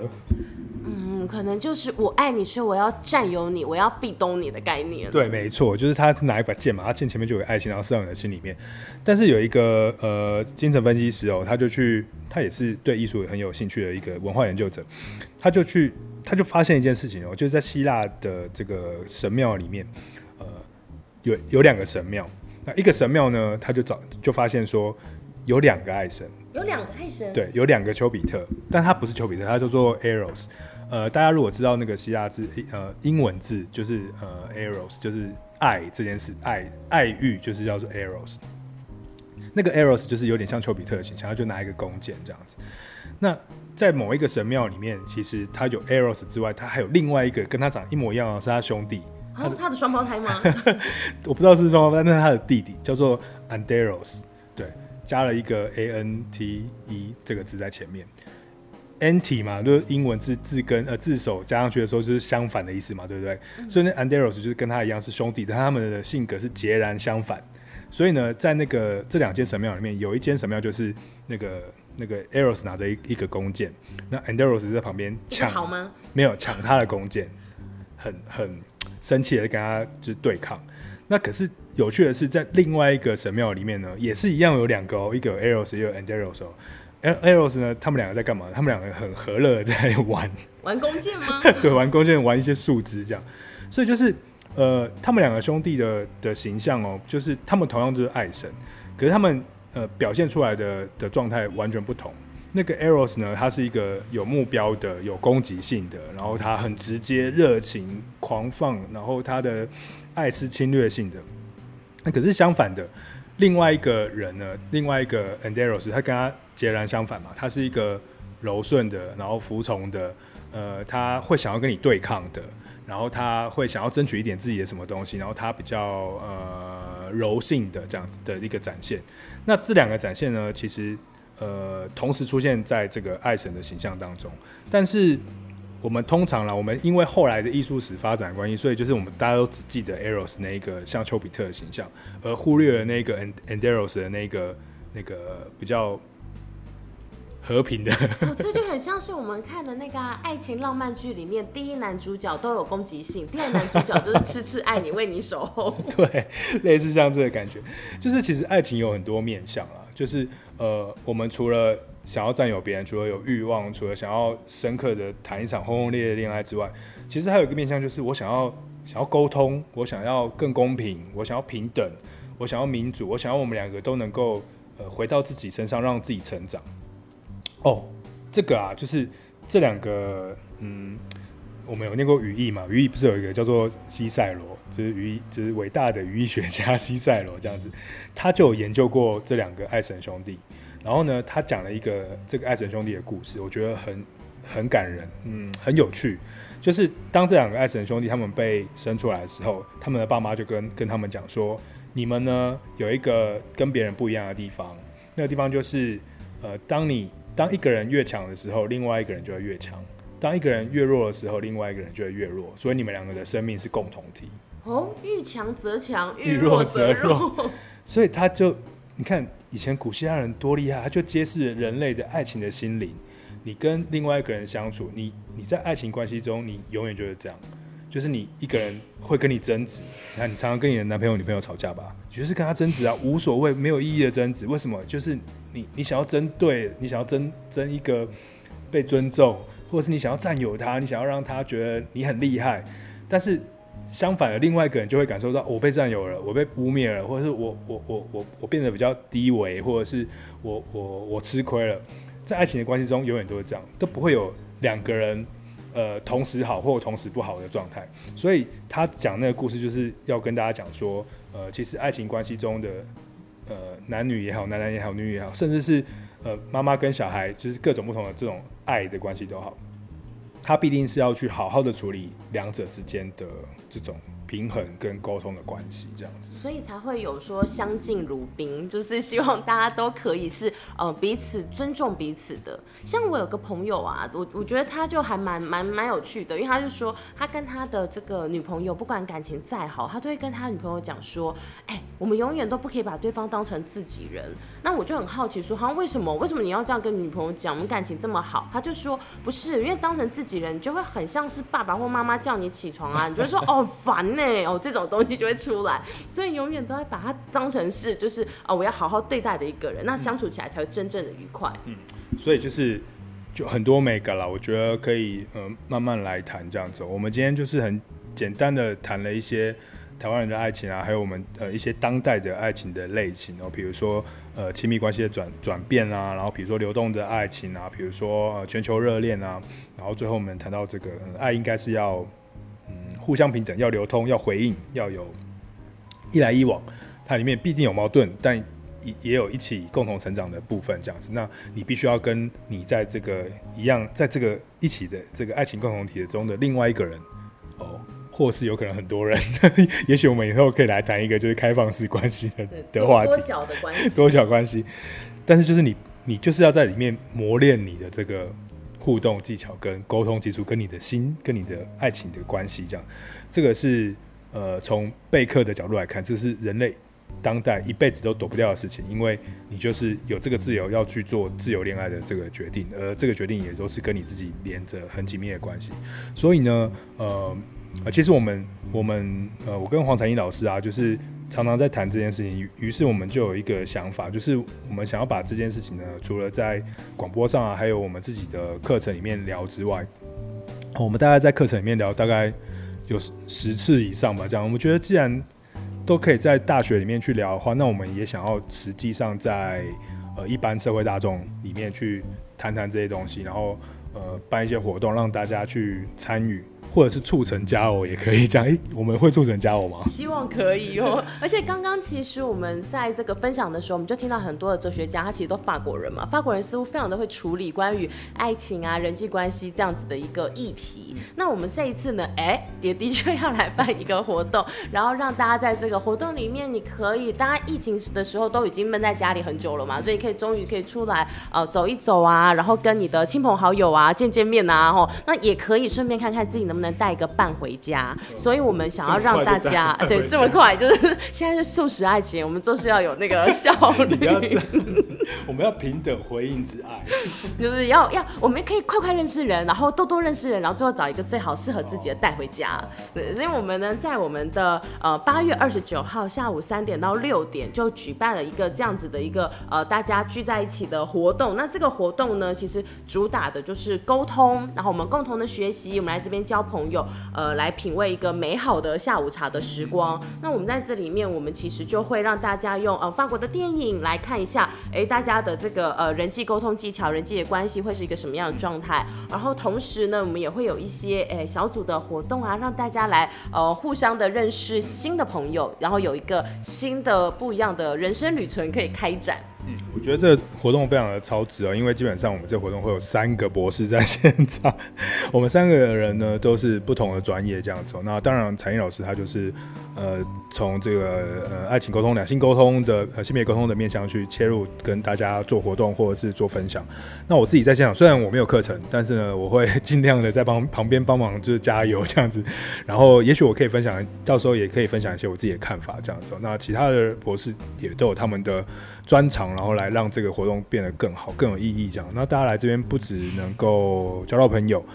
嗯，可能就是我爱你，所以我要占有你，我要壁咚你的概念。对，没错，就是他是拿一把剑嘛，他剑前面就有爱心，然后射到你的心里面。但是有一个呃精神分析师哦，他就去，他也是对艺术很有兴趣的一个文化研究者，他就去，他就发现一件事情哦，就是在希腊的这个神庙里面。有有两个神庙，那一个神庙呢，他就找就发现说有两个爱神，有两个爱神，对，有两个丘比特，但他不是丘比特，他叫做 Eros。呃，大家如果知道那个希腊字，呃，英文字就是呃 Eros，就是爱这件事，爱爱欲就是叫做 Eros。那个 Eros 就是有点像丘比特的形象，他就拿一个弓箭这样子。那在某一个神庙里面，其实他有 Eros 之外，他还有另外一个跟他长一模一样的是他兄弟。他的他的双胞胎吗？我不知道是双胞胎，但是他的弟弟叫做 Anderos，对，加了一个 A N T E 这个字在前面。Anti 嘛，就是英文字字根呃字首加上去的时候就是相反的意思嘛，对不对？嗯、所以那，Anderos 就是跟他一样是兄弟，但他们的性格是截然相反。所以呢，在那个这两间神庙里面，有一间神庙就是那个那个 Eros 拿着一一个弓箭，那 Anderos 在旁边抢吗？没有抢他的弓箭，很很。生气的跟他就是对抗，那可是有趣的是，在另外一个神庙里面呢，也是一样有两个哦，一个有 Eros，一个有 Anteros 哦。Eros 呢，他们两个在干嘛？他们两个很和乐在玩玩弓箭吗？对，玩弓箭，玩一些树枝这样。所以就是呃，他们两个兄弟的的形象哦，就是他们同样就是爱神，可是他们呃表现出来的的状态完全不同。那个 Eros 呢，他是一个有目标的、有攻击性的，然后他很直接、热情、狂放，然后他的爱是侵略性的。那可是相反的，另外一个人呢，另外一个 Anderos，他跟他截然相反嘛，他是一个柔顺的，然后服从的，呃，他会想要跟你对抗的，然后他会想要争取一点自己的什么东西，然后他比较呃柔性的这样子的一个展现。那这两个展现呢，其实。呃，同时出现在这个爱神的形象当中，但是我们通常啦，我们因为后来的艺术史发展关系，所以就是我们大家都只记得 Eros 那一个像丘比特的形象，而忽略了那个 Anderos 的那个那个比较和平的。哦，这就很像是我们看的那个爱情浪漫剧里面，第一男主角都有攻击性，第二男主角就是痴痴爱你，为你守候。对，类似像这个感觉，就是其实爱情有很多面向啦，就是。呃，我们除了想要占有别人，除了有欲望，除了想要深刻的谈一场轰轰烈烈的恋爱之外，其实还有一个面向，就是我想要想要沟通，我想要更公平，我想要平等，我想要民主，我想要我们两个都能够呃回到自己身上，让自己成长。哦，这个啊，就是这两个，嗯，我们有念过语义嘛？语义不是有一个叫做西塞罗，就是语义，就是伟大的语义学家西塞罗这样子，他就有研究过这两个爱神兄弟。然后呢，他讲了一个这个爱神兄弟的故事，我觉得很很感人，嗯，很有趣。就是当这两个爱神兄弟他们被生出来的时候，他们的爸妈就跟跟他们讲说：“你们呢有一个跟别人不一样的地方，那个地方就是，呃，当你当一个人越强的时候，另外一个人就会越强；当一个人越弱的时候，另外一个人就会越弱。所以你们两个的生命是共同体。哦，遇强则强，遇弱则弱。所以他就你看。”以前古希腊人多厉害，他就揭示人类的爱情的心灵。你跟另外一个人相处，你你在爱情关系中，你永远就是这样，就是你一个人会跟你争执。你看，你常常跟你的男朋友、女朋友吵架吧，就是跟他争执啊，无所谓，没有意义的争执。为什么？就是你你想要争对，你想要争争一个被尊重，或者是你想要占有他，你想要让他觉得你很厉害，但是。相反的，另外一个人就会感受到我被占有了，我被污蔑了，或者是我我我我我变得比较低微，或者是我我我吃亏了。在爱情的关系中，永远都是这样，都不会有两个人呃同时好或同时不好的状态。所以他讲那个故事就是要跟大家讲说，呃，其实爱情关系中的呃男女也好，男男也好，女女也好，甚至是呃妈妈跟小孩，就是各种不同的这种爱的关系都好，他必定是要去好好的处理两者之间的这种。平衡跟沟通的关系，这样子，所以才会有说相敬如宾，就是希望大家都可以是呃彼此尊重彼此的。像我有个朋友啊，我我觉得他就还蛮蛮蛮有趣的，因为他就说他跟他的这个女朋友，不管感情再好，他都会跟他女朋友讲说，哎、我们永远都不可以把对方当成自己人。那我就很好奇说，好像为什么？为什么你要这样跟女朋友讲？我们感情这么好？他就说不是，因为当成自己人，就会很像是爸爸或妈妈叫你起床啊，你就会说哦烦。哦，这种东西就会出来，所以永远都会把它当成是，就是哦，我要好好对待的一个人，那相处起来才会真正的愉快。嗯，所以就是就很多美感啦，我觉得可以嗯、呃、慢慢来谈这样子。我们今天就是很简单的谈了一些台湾人的爱情啊，还有我们呃一些当代的爱情的类型哦，比如说呃亲密关系的转转变啊，然后比如说流动的爱情啊，比如说呃全球热恋啊，然后最后我们谈到这个、呃、爱应该是要。互相平等，要流通，要回应，要有一来一往。它里面必定有矛盾，但也也有一起共同成长的部分。这样子，那你必须要跟你在这个一样，在这个一起的这个爱情共同体中的另外一个人，哦，或是有可能很多人。也许我们以后可以来谈一个就是开放式关系的的话题，多角的关系，多角关系。但是就是你，你就是要在里面磨练你的这个。互动技巧跟沟通技术，跟你的心、跟你的爱情的关系，这样，这个是呃，从备课的角度来看，这是人类当代一辈子都躲不掉的事情，因为你就是有这个自由要去做自由恋爱的这个决定，而这个决定也都是跟你自己连着很紧密的关系。所以呢，呃，其实我们我们呃，我跟黄彩英老师啊，就是。常常在谈这件事情，于是我们就有一个想法，就是我们想要把这件事情呢，除了在广播上啊，还有我们自己的课程里面聊之外，我们大概在课程里面聊大概有十次以上吧。这样，我们觉得既然都可以在大学里面去聊的话，那我们也想要实际上在呃一般社会大众里面去谈谈这些东西，然后呃办一些活动，让大家去参与。或者是促成加偶也可以这样，诶、欸，我们会促成加偶吗？希望可以哦。而且刚刚其实我们在这个分享的时候，我们就听到很多的哲学家，他其实都法国人嘛。法国人似乎非常的会处理关于爱情啊、人际关系这样子的一个议题。那我们这一次呢，哎、欸，也的确要来办一个活动，然后让大家在这个活动里面，你可以，大家疫情的时候都已经闷在家里很久了嘛，所以可以终于可以出来呃走一走啊，然后跟你的亲朋好友啊见见面啊，吼，那也可以顺便看看自己能不能。带一个伴回家，所以我们想要让大家 对这么快，就是 现在是素食爱情，我们就是要有那个效率。我们要平等回应之爱，就是要要我们可以快快认识人，然后多多认识人，然后最后找一个最好适合自己的带回家。对，所以我们呢，在我们的呃八月二十九号下午三点到六点就举办了一个这样子的一个呃大家聚在一起的活动。那这个活动呢，其实主打的就是沟通，然后我们共同的学习，我们来这边交朋友，呃，来品味一个美好的下午茶的时光。那我们在这里面，我们其实就会让大家用呃法国的电影来看一下，哎，大家的这个呃人际沟通技巧、人际的关系会是一个什么样的状态。然后同时呢，我们也会有一些哎小组的活动啊，让大家来呃互相的认识新的朋友，然后有一个新的不一样的人生旅程可以开展。我觉得这个活动非常的超值啊，因为基本上我们这活动会有三个博士在现场，我们三个人呢都是不同的专业这样子。那当然，彩英老师他就是呃从这个呃爱情沟通、两性沟通的呃性别沟通的面向去切入，跟大家做活动或者是做分享。那我自己在现场，虽然我没有课程，但是呢，我会尽量的在帮 旁边帮忙就是加油这样子。然后也许我可以分享，到时候也可以分享一些我自己的看法这样子。那其他的博士也都有他们的专长。然后来让这个活动变得更好、更有意义，这样。那大家来这边不只能够交到朋友，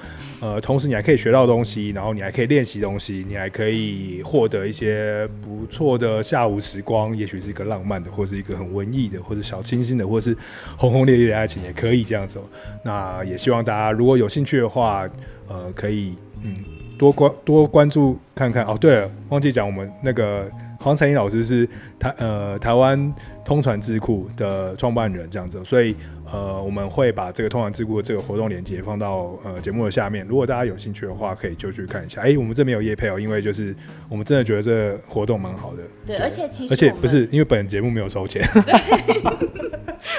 呃，同时你还可以学到东西，然后你还可以练习东西，你还可以获得一些不错的下午时光，也许是一个浪漫的，或是一个很文艺的，或者小清新的，或是轰轰烈烈的爱情，也可以这样走。那也希望大家如果有兴趣的话，呃，可以嗯多关多关注看看。哦，对了，忘记讲我们那个。黄彩英老师是台呃台湾通传智库的创办人，这样子，所以呃，我们会把这个通传智库的这个活动链接放到呃节目的下面。如果大家有兴趣的话，可以就去看一下。哎、欸，我们这边有夜配哦，因为就是我们真的觉得这个活动蛮好的。对，对而且其实而且不是因为本节目没有收钱。对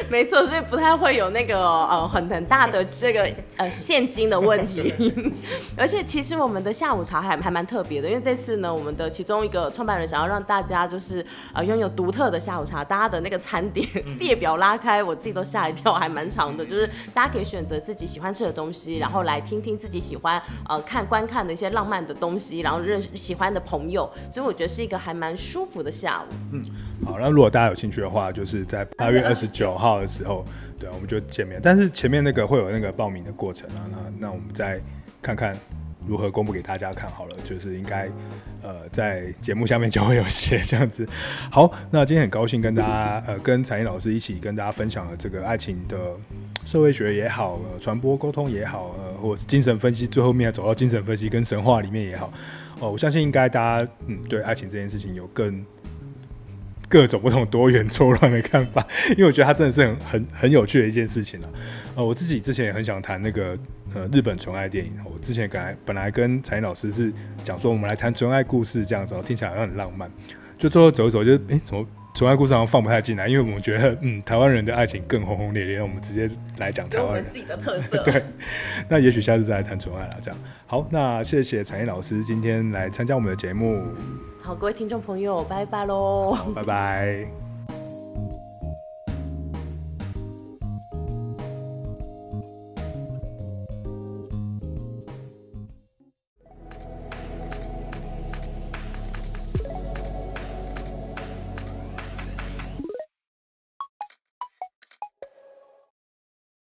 没错，所以不太会有那个呃很很大的这个呃现金的问题。而且其实我们的下午茶还还蛮特别的，因为这次呢，我们的其中一个创办人想要让大家就是呃拥有独特的下午茶，大家的那个餐点列表拉开，我自己都吓一跳，还蛮长的。就是大家可以选择自己喜欢吃的东西，然后来听听自己喜欢呃看观看的一些浪漫的东西，然后认识喜欢的朋友，所以我觉得是一个还蛮舒服的下午。嗯。好，那如果大家有兴趣的话，就是在八月二十九号的时候，对，我们就见面。但是前面那个会有那个报名的过程啊，那那我们再看看如何公布给大家看好了。就是应该呃在节目下面就会有写这样子。好，那今天很高兴跟大家呃跟彩英老师一起跟大家分享了这个爱情的社会学也好，呃、传播沟通也好，呃或者是精神分析，最后面走到精神分析跟神话里面也好，哦、我相信应该大家嗯对爱情这件事情有更。各种不同多元错乱的看法，因为我觉得它真的是很很很有趣的一件事情了。呃，我自己之前也很想谈那个呃日本纯爱电影。我之前本来本来跟采妮老师是讲说，我们来谈纯爱故事这样子，听起来好像很浪漫。就最后走一走，就诶、欸，怎么纯爱故事好像放不太进来？因为我们觉得，嗯，台湾人的爱情更轰轰烈烈，我们直接来讲台湾人自己的特色。对，那也许下次再来谈纯爱了。这样好，那谢谢采妮老师今天来参加我们的节目。好，各位听众朋友，拜拜喽！拜拜。